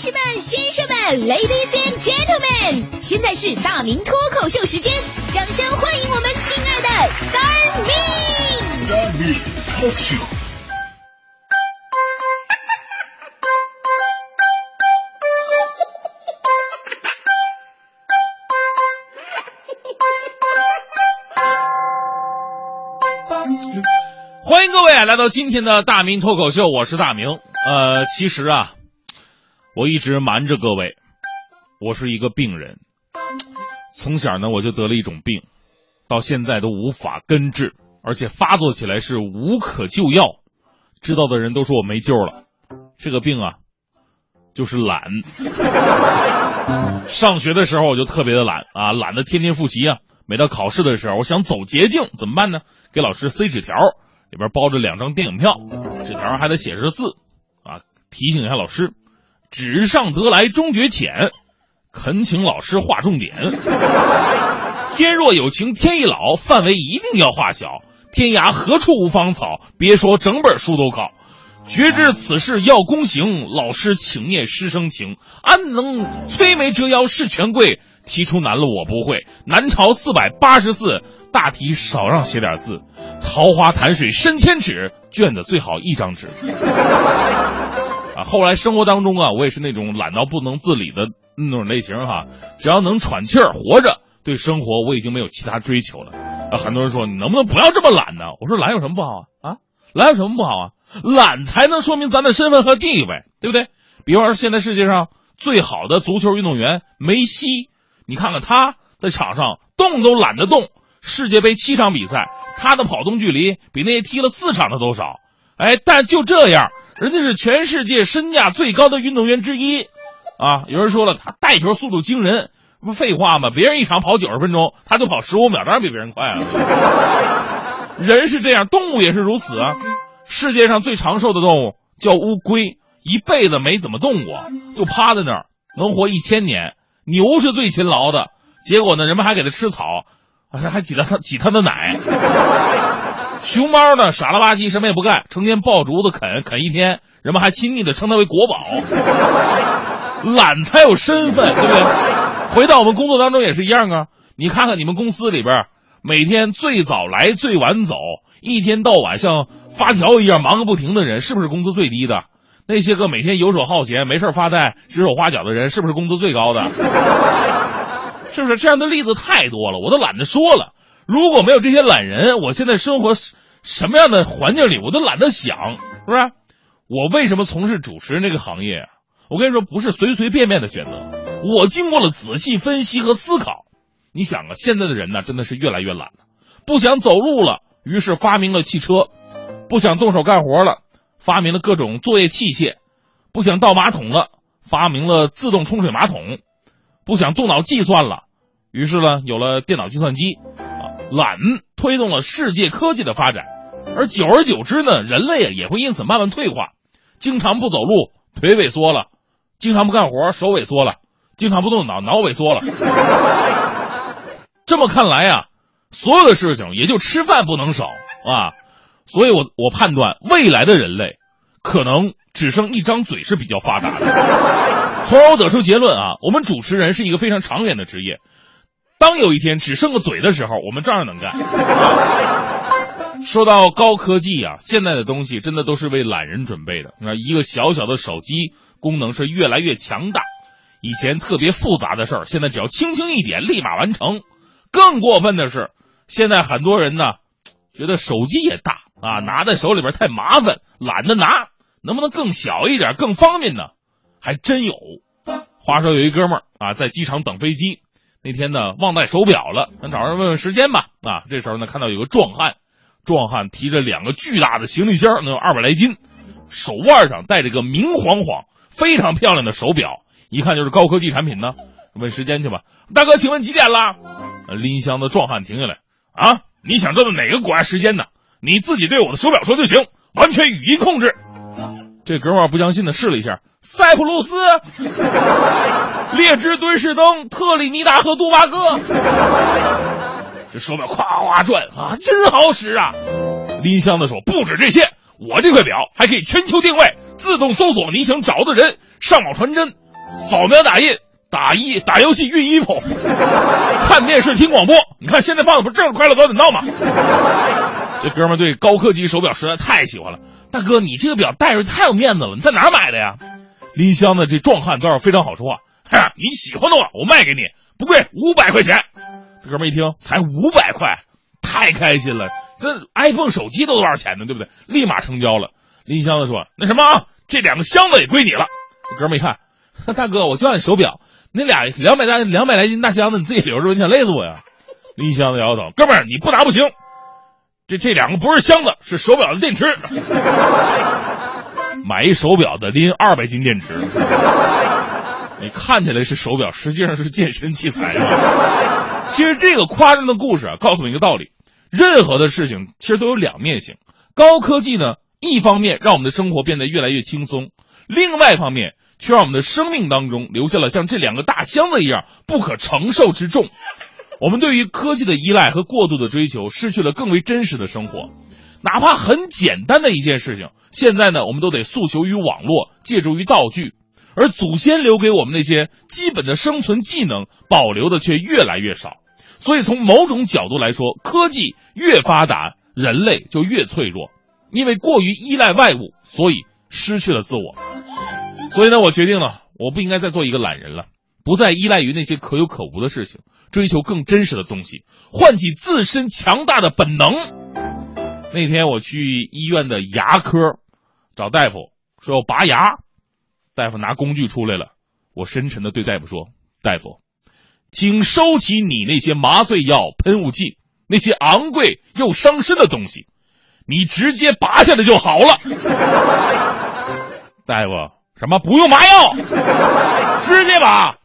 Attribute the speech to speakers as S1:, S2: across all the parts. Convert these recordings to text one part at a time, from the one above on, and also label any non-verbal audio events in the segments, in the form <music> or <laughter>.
S1: 士们、先生们，Ladies and Gentlemen，现在是大明脱口秀时间，掌声欢迎我们亲爱的 Star
S2: Me！Star Me Talk Show。
S3: 欢迎各位啊来到今天的大明脱口秀，我是大明。呃，其实啊，我一直瞒着各位，我是一个病人。从小呢，我就得了一种病，到现在都无法根治，而且发作起来是无可救药。知道的人都说我没救了。这个病啊，就是懒。上学的时候我就特别的懒啊，懒得天天复习啊。每到考试的时候，我想走捷径，怎么办呢？给老师塞纸条，里边包着两张电影票，纸条还得写着字，啊，提醒一下老师，纸上得来终觉浅，恳请老师划重点。天若有情天亦老，范围一定要画小。天涯何处无芳草？别说整本书都考。绝知此事要躬行，老师请念师生情。安能摧眉折腰事权贵？题出难了我不会。南朝四百八十四，大题少让写点字。桃花潭水深千尺，卷子最好一张纸。啊，后来生活当中啊，我也是那种懒到不能自理的那种类型哈。只要能喘气儿活着，对生活我已经没有其他追求了。啊，很多人说你能不能不要这么懒呢？我说懒有什么不好啊？啊，懒有什么不好啊？懒才能说明咱的身份和地位，对不对？比方说，现在世界上最好的足球运动员梅西，你看看他在场上动都懒得动。世界杯七场比赛，他的跑动距离比那些踢了四场的都少。哎，但就这样，人家是全世界身价最高的运动员之一。啊，有人说了，他带球速度惊人，不废话吗？别人一场跑九十分钟，他就跑十五秒，当然比别人快了。<laughs> 人是这样，动物也是如此啊。世界上最长寿的动物叫乌龟，一辈子没怎么动过，就趴在那儿，能活一千年。牛是最勤劳的，结果呢，人们还给它吃草，还还挤它挤它的奶。熊猫呢，傻了吧唧，什么也不干，成天抱竹子啃啃一天，人们还亲昵的称它为国宝。<laughs> 懒才有身份，对不对？回到我们工作当中也是一样啊。你看看你们公司里边，每天最早来最晚走，一天到晚像发条一样忙个不停的人，是不是工资最低的？那些个每天游手好闲、没事发呆、指手画脚的人，是不是工资最高的？<laughs> 是不是这样的例子太多了？我都懒得说了。如果没有这些懒人，我现在生活什么样的环境里，我都懒得想，是不是？我为什么从事主持人这个行业？我跟你说，不是随随便便的选择，我经过了仔细分析和思考。你想啊，现在的人呢，真的是越来越懒了，不想走路了，于是发明了汽车；不想动手干活了，发明了各种作业器械；不想倒马桶了，发明了自动冲水马桶；不想动脑计算了，于是呢，有了电脑计算机。懒推动了世界科技的发展，而久而久之呢，人类啊也会因此慢慢退化，经常不走路，腿萎缩了。经常不干活，手萎缩了；经常不动脑，脑萎缩了。这么看来呀，所有的事情也就吃饭不能少啊。所以我我判断，未来的人类可能只剩一张嘴是比较发达的。从而得出结论啊，我们主持人是一个非常长远的职业。当有一天只剩个嘴的时候，我们照样能干。<laughs> 说到高科技啊，现在的东西真的都是为懒人准备的。那一个小小的手机。功能是越来越强大，以前特别复杂的事儿，现在只要轻轻一点，立马完成。更过分的是，现在很多人呢，觉得手机也大啊，拿在手里边太麻烦，懒得拿，能不能更小一点，更方便呢？还真有。话说有一哥们儿啊，在机场等飞机，那天呢忘带手表了，咱找人问问时间吧。啊，这时候呢看到有个壮汉，壮汉提着两个巨大的行李箱，能有二百来斤，手腕上戴着个明晃晃。非常漂亮的手表，一看就是高科技产品呢。问时间去吧，大哥，请问几点了？拎箱的壮汉停下来，啊，你想知道哪个国家时间呢？你自己对我的手表说就行，完全语音控制。这哥们不相信的试了一下，塞浦路斯、列支敦士登、特立尼达和多巴哥。这手表夸夸转啊，真好使啊！拎箱的说，不止这些。我这块表还可以全球定位，自动搜索你想找的人，上网传真，扫描打印、打衣、打游戏、熨衣服、看电视、听广播。你看现在放的不正是《快乐早点到》吗？<laughs> 这哥们对高科技手表实在太喜欢了。大哥，你这个表戴着太有面子了，你在哪买的呀？林香的这壮汉倒是非常好说话。<laughs> 哈，你喜欢的话，我卖给你，不贵，五百块钱。这哥们一听，才五百块，太开心了。这 iPhone 手机都多少钱呢？对不对？立马成交了。林香子说：“那什么啊，这两个箱子也归你了。”这哥们一看，<laughs> 大哥，我就要你手表，那俩两百大两百来斤大箱子你自己留着，你想累死我呀？林香的摇摇头，哥们儿，你不拿不行。这这两个不是箱子，是手表的电池。<laughs> 买一手表的拎二百斤电池，<laughs> 你看起来是手表，实际上是健身器材啊。其实这个夸张的故事啊，告诉你一个道理：任何的事情其实都有两面性。高科技呢，一方面让我们的生活变得越来越轻松，另外一方面却让我们的生命当中留下了像这两个大箱子一样不可承受之重。我们对于科技的依赖和过度的追求，失去了更为真实的生活。哪怕很简单的一件事情，现在呢，我们都得诉求于网络，借助于道具，而祖先留给我们那些基本的生存技能，保留的却越来越少。所以，从某种角度来说，科技越发达，人类就越脆弱，因为过于依赖外物，所以失去了自我。所以呢，我决定了，我不应该再做一个懒人了。不再依赖于那些可有可无的事情，追求更真实的东西，唤起自身强大的本能。那天我去医院的牙科找大夫，说要拔牙，大夫拿工具出来了。我深沉的对大夫说：“大夫，请收起你那些麻醉药、喷雾器，那些昂贵又伤身的东西，你直接拔下来就好了。” <laughs> 大夫，什么不用麻药，<laughs> 直接拔。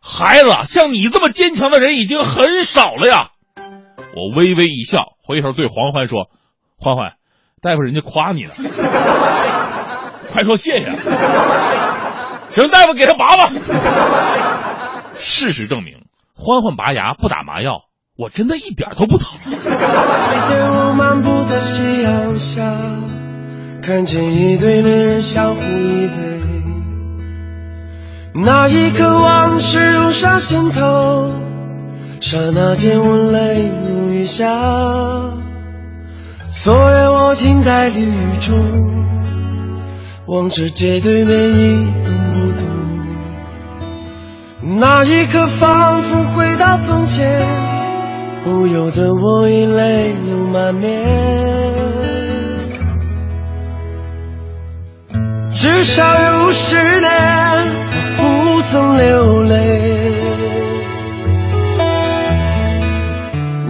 S3: 孩子，像你这么坚强的人已经很少了呀！我微微一笑，回头对黄欢说：“欢欢，大夫人家夸你呢，快说谢谢。”行，大夫给他拔吧。事实证明，欢欢拔牙不打麻药，我真的一点都不疼。看见一对恋人相互依偎。那一刻，往事涌上心头，刹那间，我泪如雨下。我静在绿雨中，望着街对面一动不动。那一刻，仿佛回到从前，不由得我已泪流满面。至少有十年我。不曾流泪，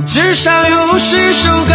S3: 至少有十首歌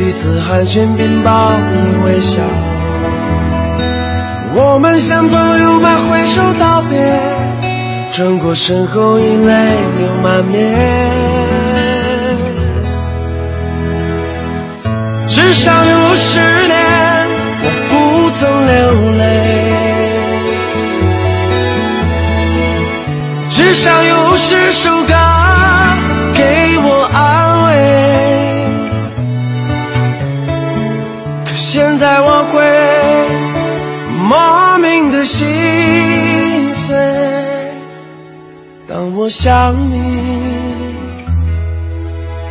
S3: 彼此寒暄并报以微笑。我们像朋友般挥手道别。转过身后，已泪流满面。至少有十年，我不曾流泪。至少有十首歌莫名的心碎。当我想你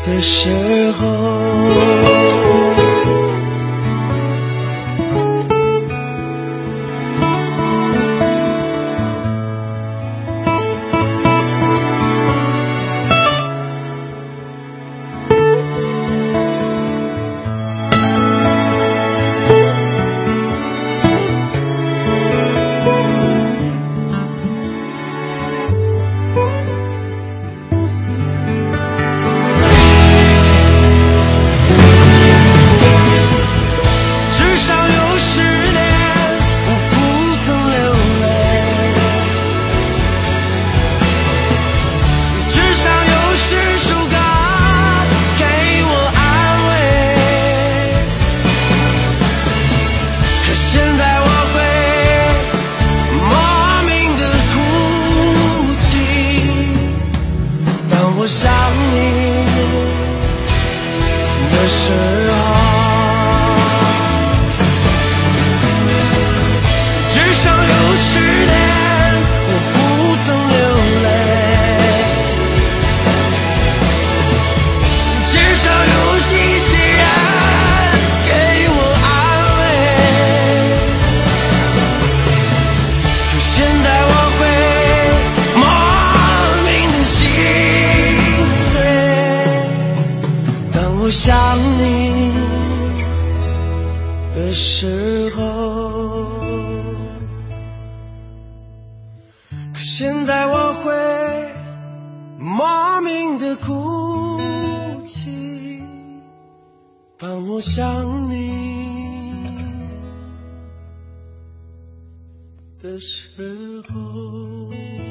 S3: 的时候。
S2: 想你的时候。想你的时候。